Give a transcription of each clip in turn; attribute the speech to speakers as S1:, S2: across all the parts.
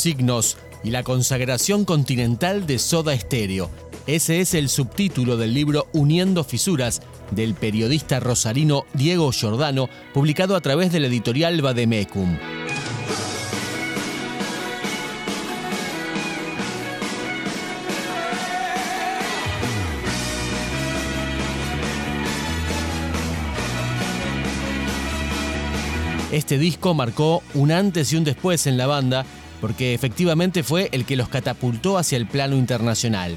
S1: Signos y la consagración continental de Soda Stereo. Ese es el subtítulo del libro Uniendo Fisuras del periodista rosarino Diego Giordano, publicado a través de la editorial Vademecum. Este disco marcó un antes y un después en la banda, porque efectivamente fue el que los catapultó hacia el plano internacional.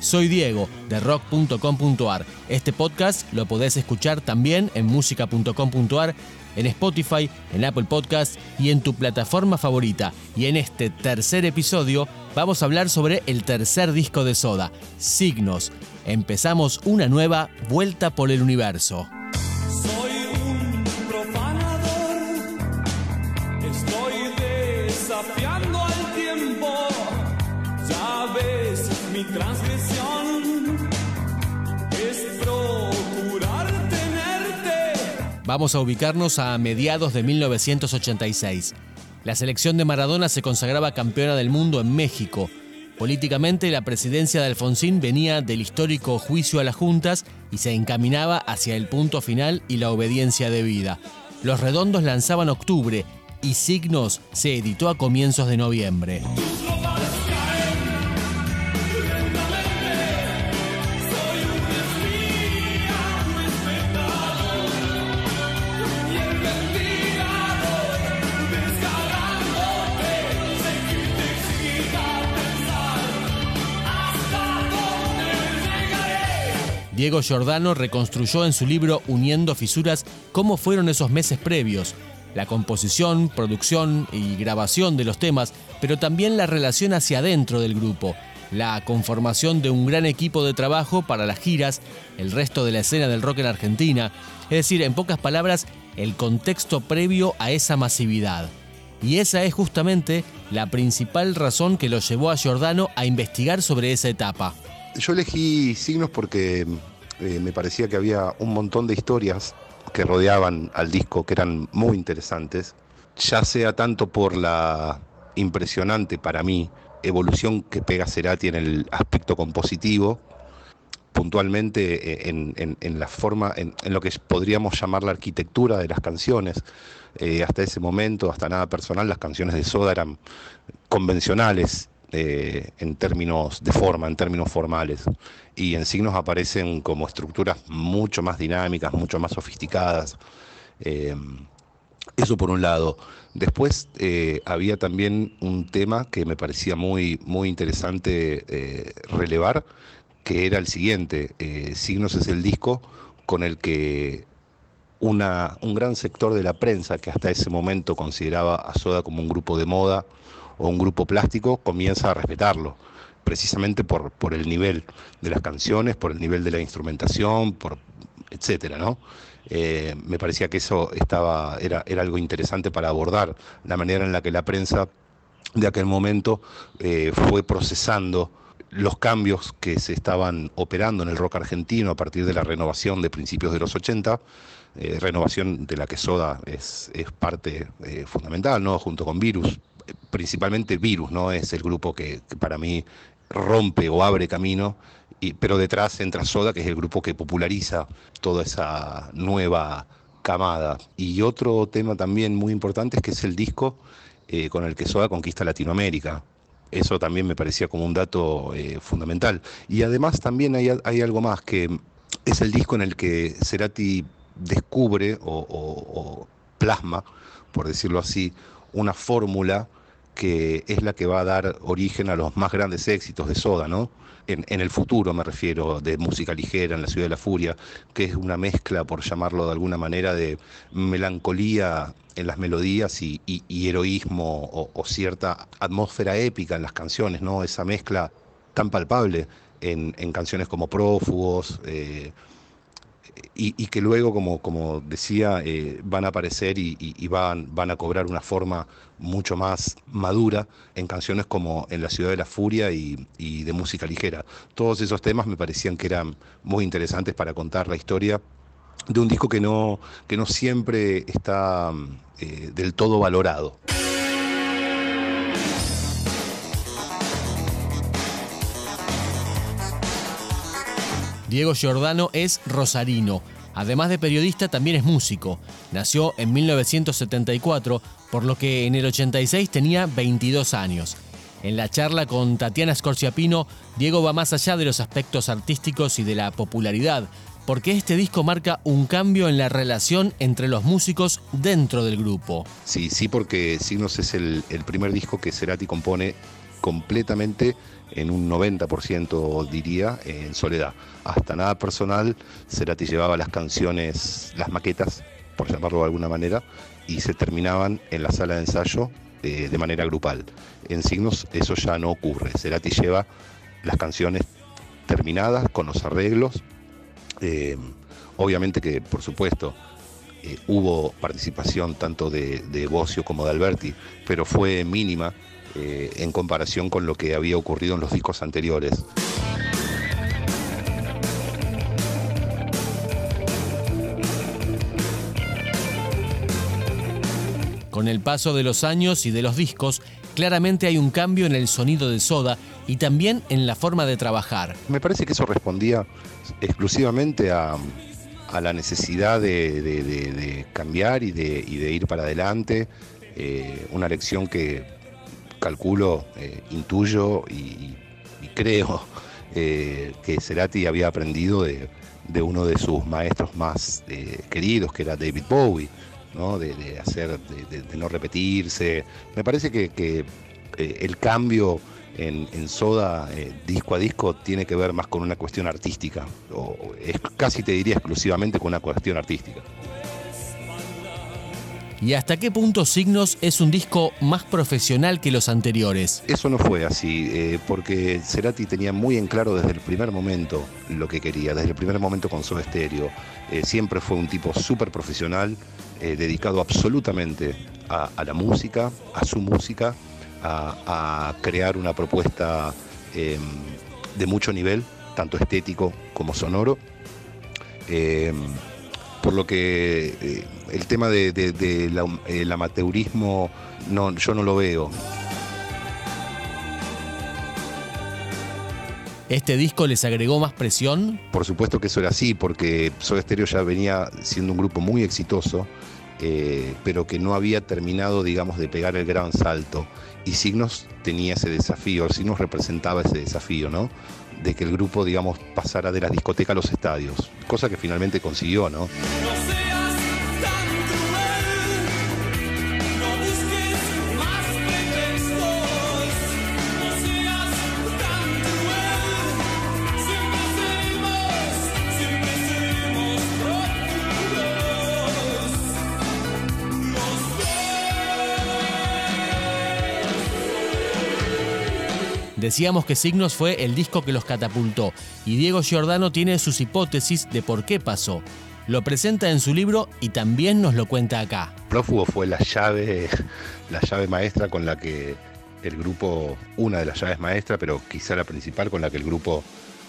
S1: Soy Diego, de rock.com.ar. Este podcast lo podés escuchar también en música.com.ar, en Spotify, en Apple Podcast y en tu plataforma favorita. Y en este tercer episodio vamos a hablar sobre el tercer disco de Soda, Signos, empezamos una nueva vuelta por el universo. Vamos a ubicarnos a mediados de 1986. La selección de Maradona se consagraba campeona del mundo en México Políticamente, la presidencia de Alfonsín venía del histórico juicio a las juntas y se encaminaba hacia el punto final y la obediencia debida. Los Redondos lanzaban octubre y Signos se editó a comienzos de noviembre. Diego Giordano reconstruyó en su libro Uniendo Fisuras cómo fueron esos meses previos, la composición, producción y grabación de los temas, pero también la relación hacia adentro del grupo, la conformación de un gran equipo de trabajo para las giras, el resto de la escena del rock en Argentina, es decir, en pocas palabras, el contexto previo a esa masividad. Y esa es justamente la principal razón que lo llevó a Giordano a investigar sobre esa etapa.
S2: Yo elegí signos porque eh, me parecía que había un montón de historias que rodeaban al disco que eran muy interesantes, ya sea tanto por la impresionante para mí evolución que pega Cerati en el aspecto compositivo, puntualmente eh, en, la forma, en, lo que podríamos llamar la arquitectura de las canciones. Eh, hasta ese momento, hasta nada personal, las canciones de Soda eran convencionales, eh, en términos de forma, en términos formales. Y en signos aparecen como estructuras mucho más dinámicas, mucho más sofisticadas. Eh, eso por un lado. Después eh, había también un tema que me parecía muy, muy interesante relevar, que era el siguiente. signos es el disco con el que una, un gran sector de la prensa que hasta ese momento consideraba a Soda como un grupo de moda, o un grupo plástico comienza a respetarlo, precisamente por, por el nivel de las canciones, por el nivel de la instrumentación, por etcétera, ¿no? Eh, me parecía que eso estaba, era, era algo interesante para abordar la manera en la que la prensa de aquel momento eh, fue procesando los cambios que se estaban operando en el rock argentino a partir de la renovación de principios de los 80, eh, renovación de la que Soda es, es parte fundamental, ¿no? junto con Virus, principalmente Virus, ¿no? Es el grupo que, para mí rompe o abre camino, y, pero detrás entra Soda, que es el grupo que populariza toda esa nueva camada. Y otro tema también muy importante es que es el disco eh, con el que Soda conquista Latinoamérica. Eso también me parecía como un dato eh, fundamental. Y además también hay, algo más, que es el disco en el que Cerati descubre o plasma, por decirlo así, una fórmula que es la que va a dar origen a los más grandes éxitos de Soda, ¿no? En, el futuro me refiero, de música ligera, en la ciudad de la furia, que es una mezcla, por llamarlo de alguna manera, de melancolía en las melodías y, heroísmo o, cierta atmósfera épica en las canciones, ¿no? Esa mezcla tan palpable en, canciones como Prófugos, eh, y, que luego, como, como decía, eh, van a aparecer y, van, van a cobrar una forma mucho más madura en canciones como En la ciudad de la furia y, de música ligera. Todos esos temas me parecían que eran muy interesantes para contar la historia de un disco que no, que no siempre está eh, del todo valorado.
S1: Diego Giordano es rosarino. Además de periodista, también es músico. Nació en 1974, por lo que en el 86 tenía 22 años. En la charla con Tatiana Scorciapino, Diego va más allá de los aspectos artísticos y de la popularidad, porque este disco marca un cambio en la relación entre los músicos dentro del grupo.
S2: Sí, sí, porque Signos es el, el primer disco que Cerati compone completamente en un 90% diría en soledad. Hasta nada personal, Cerati llevaba las canciones, las maquetas, por llamarlo de alguna manera, y se terminaban en la sala de ensayo eh, de manera grupal. En Signos eso ya no ocurre. Cerati lleva las canciones terminadas con los arreglos. Eh, obviamente que, por supuesto, eh, hubo participación tanto de, de Bocio como de Alberti, pero fue mínima en comparación con lo que había ocurrido en los discos anteriores.
S1: Con el paso de los años y de los discos, claramente hay un cambio en el sonido de Soda y también en la forma de trabajar.
S2: Me parece que eso respondía exclusivamente a, la necesidad de, cambiar y de, ir para adelante. Eh, una lección que calculo, eh, intuyo y, creo eh, que Cerati había aprendido de, uno de sus maestros más queridos, que era David Bowie. De, hacer, de, no repetirse. Me parece que, eh, el cambio en, Soda, eh, disco a disco, tiene que ver más con una cuestión artística, o es, casi te diría exclusivamente con una cuestión artística.
S1: ¿Y hasta qué punto Signos es un disco más profesional que los anteriores?
S2: Eso no fue así, eh, porque Cerati tenía muy en claro desde el primer momento lo que quería, desde el primer momento con Soda Stereo. siempre fue un tipo súper profesional, eh, dedicado absolutamente a, la música, a su música, a, crear una propuesta em, de mucho nivel, tanto estético como sonoro. Por lo que eh, el tema del de, amateurismo no, yo no lo veo.
S1: ¿Este disco les agregó más presión?
S2: Por supuesto que eso era así, porque Soda Stereo ya venía siendo un grupo muy exitoso, eh, pero que no había terminado, digamos, de pegar el gran salto. Y Signos tenía ese desafío, Signos representaba ese desafío, ¿no? De que el grupo, digamos, pasara de la discoteca a los estadios, cosa que finalmente consiguió, ¿no?
S1: Decíamos que Signos fue el disco que los catapultó y Diego Giordano tiene sus hipótesis de por qué pasó. Lo presenta en su libro y también nos lo cuenta acá.
S2: Prófugo fue la llave, la llave maestra con la que el grupo, una de las llaves maestras, pero quizá la principal con la que el grupo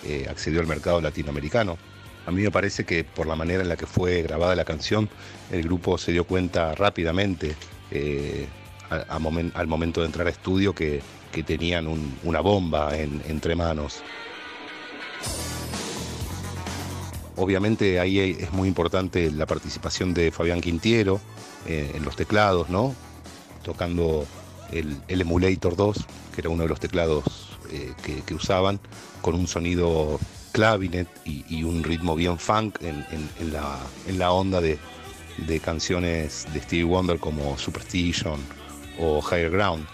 S2: eh, accedió al mercado latinoamericano. A mí me parece que por la manera en la que fue grabada la canción, el grupo se dio cuenta rápidamente eh, al momento de entrar a estudio que que tenían una bomba entre manos. Obviamente ahí es muy importante la participación de Fabián Quintiero eh, en los teclados, ¿no? Tocando el, Emulator 2, que era uno de los teclados eh, que, usaban, con un sonido clavinet y, un ritmo bien funk en, la, en la, onda de, de canciones de Stevie Wonder como Superstition o Higher Ground.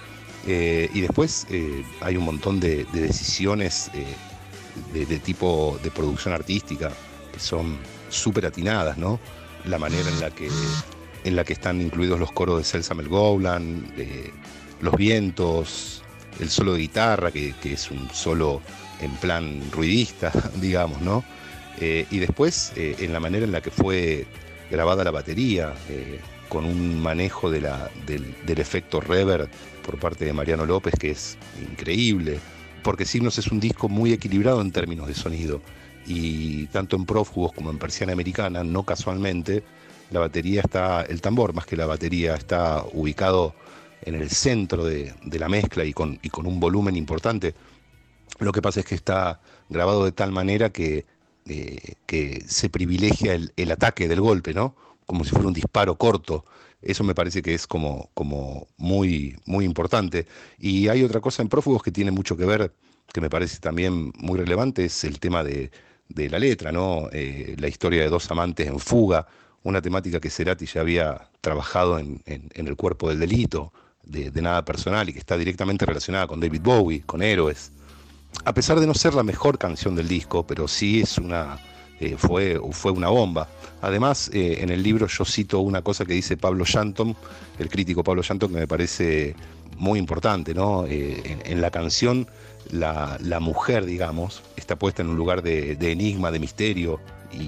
S2: Eh, y después eh, hay un montón de, decisiones eh, de, tipo de producción artística que son súper atinadas, ¿no? La manera en la que, en la que están incluidos los coros de Celsa Melgowland, los vientos, el solo de guitarra, que, es un solo en plan ruidista, digamos, ¿no? y después en la manera en la que fue grabada la batería, con un manejo del, efecto reverb por parte de Mariano López, que es increíble, porque Signos es un disco muy equilibrado en términos de sonido. y tanto en prófugos como en persiana americana, no casualmente, la batería está, el tambor más que la batería está ubicado en el centro de, la mezcla y con, un volumen importante. Lo que pasa es que está grabado de tal manera que, eh, se privilegia el, ataque del golpe, ¿no? Como si fuera un disparo corto. Eso me parece que es como, como muy, muy importante. Y hay otra cosa en Prófugos que tiene mucho que ver, que me parece también muy relevante, es el tema de, de la letra, ¿no? Eh, la historia de dos amantes en fuga, una temática que Cerati ya había trabajado en, el cuerpo del delito, de, nada personal y que está directamente relacionada con David Bowie, con Héroes. A pesar de no ser la mejor canción del disco, pero sí es una, eh, fue, fue una bomba. Además, eh, en el libro yo cito una cosa que dice Pablo Shanton, el crítico Pablo Shanton, que me parece muy importante, ¿no? en, la canción la, mujer, digamos, está puesta en un lugar de, enigma, de misterio,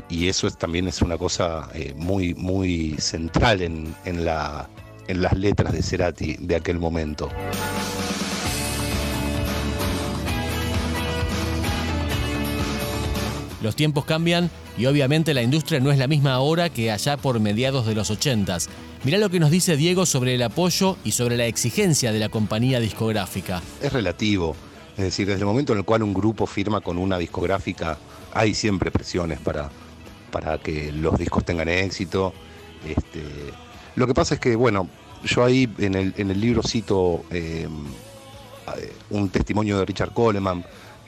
S2: y, eso también es una cosa eh, muy, muy central en, la, en las letras de Cerati de aquel momento.
S1: Los tiempos cambian y obviamente la industria no es la misma ahora que allá por mediados de los 80 Mirá lo que nos dice Diego sobre el apoyo y sobre la exigencia de la compañía discográfica.
S2: Es relativo. Es decir, desde el momento en el cual un grupo firma con una discográfica, hay siempre presiones para, para que los discos tengan éxito. Este, lo que pasa es que, bueno, yo ahí en el, en el libro cito eh, un testimonio de Richard Coleman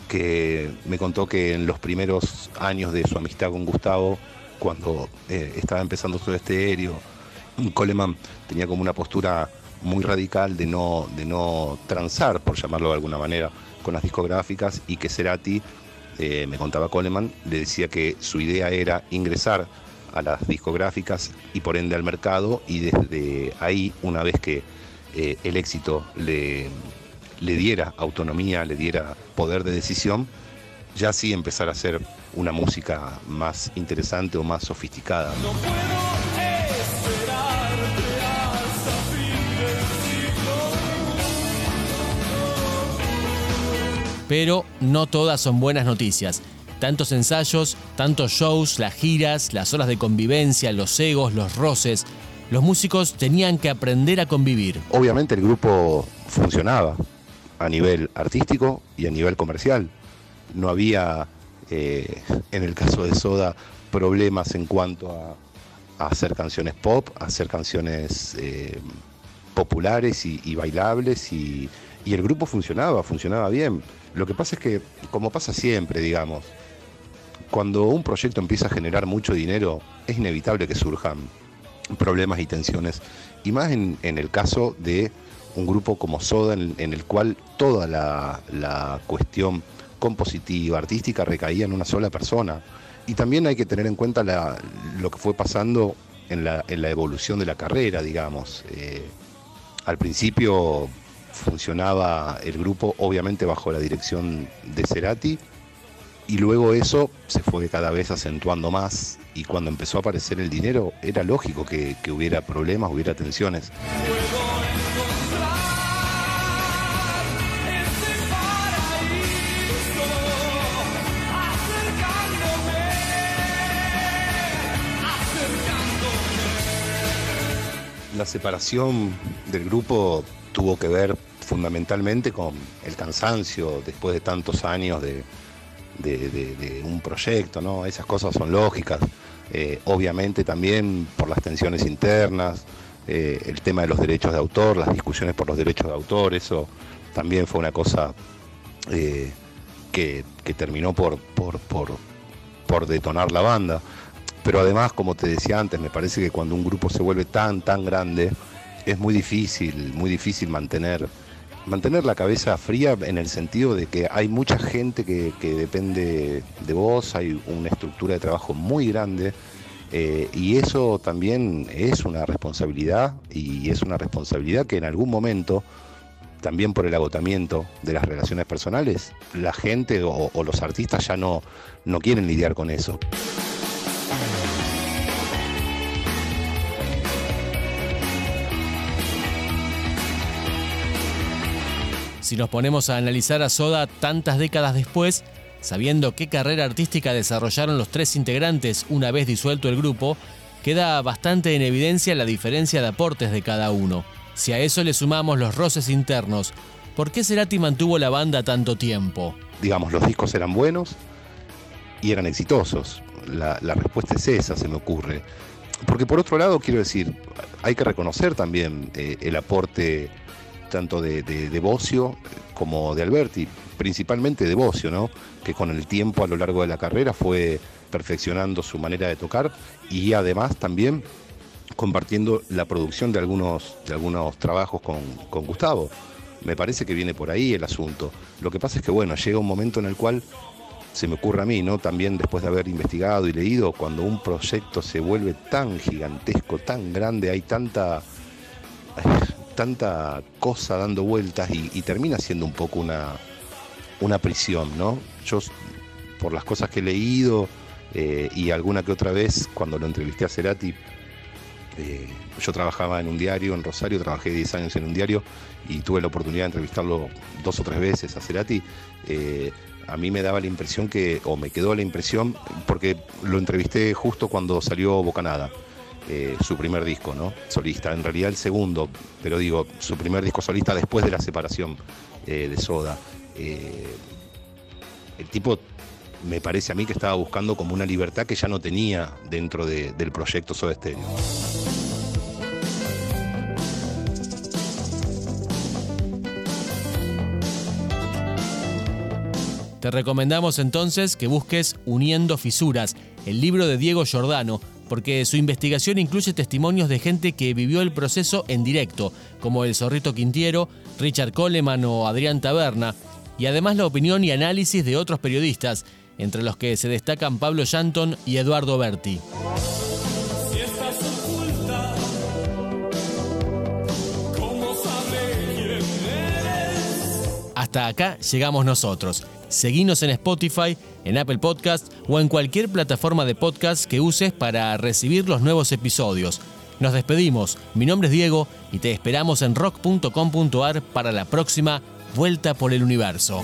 S2: que me contó que en los primeros años de su amistad con Gustavo, cuando eh, estaba empezando su estéreo, Coleman tenía como una postura muy radical de no, de no transar, por llamarlo de alguna manera, con las discográficas y que Cerati, eh, me contaba Coleman, le decía que su idea era ingresar a las discográficas y por ende al mercado y desde ahí, una vez que eh, el éxito le, le diera autonomía, le diera poder de decisión, ya sí empezar a hacer una música más interesante o más sofisticada.
S1: Pero no todas son buenas noticias. Tantos ensayos, tantos shows, las giras, las horas de convivencia, los egos, los roces. Los músicos tenían que aprender a convivir.
S2: Obviamente el grupo funcionaba a nivel artístico y a nivel comercial. No había, eh, en el caso de Soda, problemas en cuanto a, hacer canciones pop, a hacer canciones eh, populares y, bailables y el grupo funcionaba, funcionaba bien. Lo que pasa es que, como pasa siempre, digamos, cuando un proyecto empieza a generar mucho dinero, es inevitable que surjan problemas y tensiones. Y más en, el caso de un grupo como Soda, en, el cual toda la, cuestión compositiva, artística, recaía en una sola persona. Y también hay que tener en cuenta lo que fue pasando en la, evolución de la carrera, digamos. Eh, al principio funcionaba el grupo obviamente bajo la dirección de Cerati y luego eso se fue cada vez acentuando más y cuando empezó a aparecer el dinero era lógico que, hubiera problemas, hubiera tensiones. Separación del grupo tuvo que ver fundamentalmente con el cansancio después de tantos años de, un proyecto, ¿no? Esas cosas son lógicas. Eh, obviamente también por las tensiones internas, eh, el tema de los derechos de autor, las discusiones por los derechos de autor, eso también fue una cosa eh, que, terminó por, detonar la banda. Pero además, como te decía antes, me parece que cuando un grupo se vuelve tan, tan grande, es muy difícil, muy difícil mantener mantener la cabeza fría en el sentido de que hay mucha gente que, depende de vos, hay una estructura de trabajo muy grande eh, y eso también es una responsabilidad y es una responsabilidad que en algún momento, también por el agotamiento de las relaciones personales, la gente o, o los artistas ya no, no quieren lidiar con eso.
S1: Si nos ponemos a analizar a Soda tantas décadas después, Sabiendo qué carrera artística desarrollaron los tres integrantes una vez disuelto el grupo, queda bastante en evidencia la diferencia de aportes de cada uno. Si a eso le sumamos los roces internos, ¿por qué Cerati mantuvo la banda tanto tiempo?
S2: Digamos, los discos eran buenos y eran exitosos. La, respuesta es esa, se me ocurre. Porque por otro lado, quiero decir, hay que reconocer también eh, el aporte tanto de, de, de, Bocio como de Alberti, principalmente de Bocio, ¿no? que con el tiempo a lo largo de la carrera fue perfeccionando su manera de tocar y además también compartiendo la producción de algunos, de algunos trabajos con, con Gustavo. Me parece que viene por ahí el asunto. Lo que pasa es que, bueno, llega un momento en el cual se me ocurre a mí, ¿no? También después de haber investigado y leído, cuando un proyecto se vuelve tan gigantesco, tan grande, hay tanta, tanta cosa dando vueltas y, termina siendo un poco una, una prisión, ¿no? Yo, por las cosas que he leído eh, y alguna que otra vez, cuando lo entrevisté a Cerati, eh, yo trabajaba en un diario en Rosario, trabajé 10 años en un diario y tuve la oportunidad de entrevistarlo dos o tres veces a Cerati. Eh, a mí me daba la impresión que, o me quedó la impresión, porque lo entrevisté justo cuando salió Bocanada, eh, su primer disco, ¿no? Solista, en realidad el segundo, pero digo, su primer disco solista después de la separación eh, de Soda. Eh, el tipo me parece a mí que estaba buscando como una libertad que ya no tenía dentro de, del proyecto Soda Stereo.
S1: Te recomendamos entonces que busques Uniendo Fisuras, el libro de Diego Giordano, porque su investigación incluye testimonios de gente que vivió el proceso en directo, como el Zorrito Quintiero, Richard Coleman o Adrián Taberna, y además la opinión y análisis de otros periodistas, entre los que se destacan Pablo Shanton y Eduardo Berti. Hasta acá llegamos nosotros. Seguinos en Spotify, en Apple Podcast o en cualquier plataforma de podcast que uses para recibir los nuevos episodios. Nos despedimos. Mi nombre es Diego y te esperamos en rock.com.ar para la próxima Vuelta por el Universo.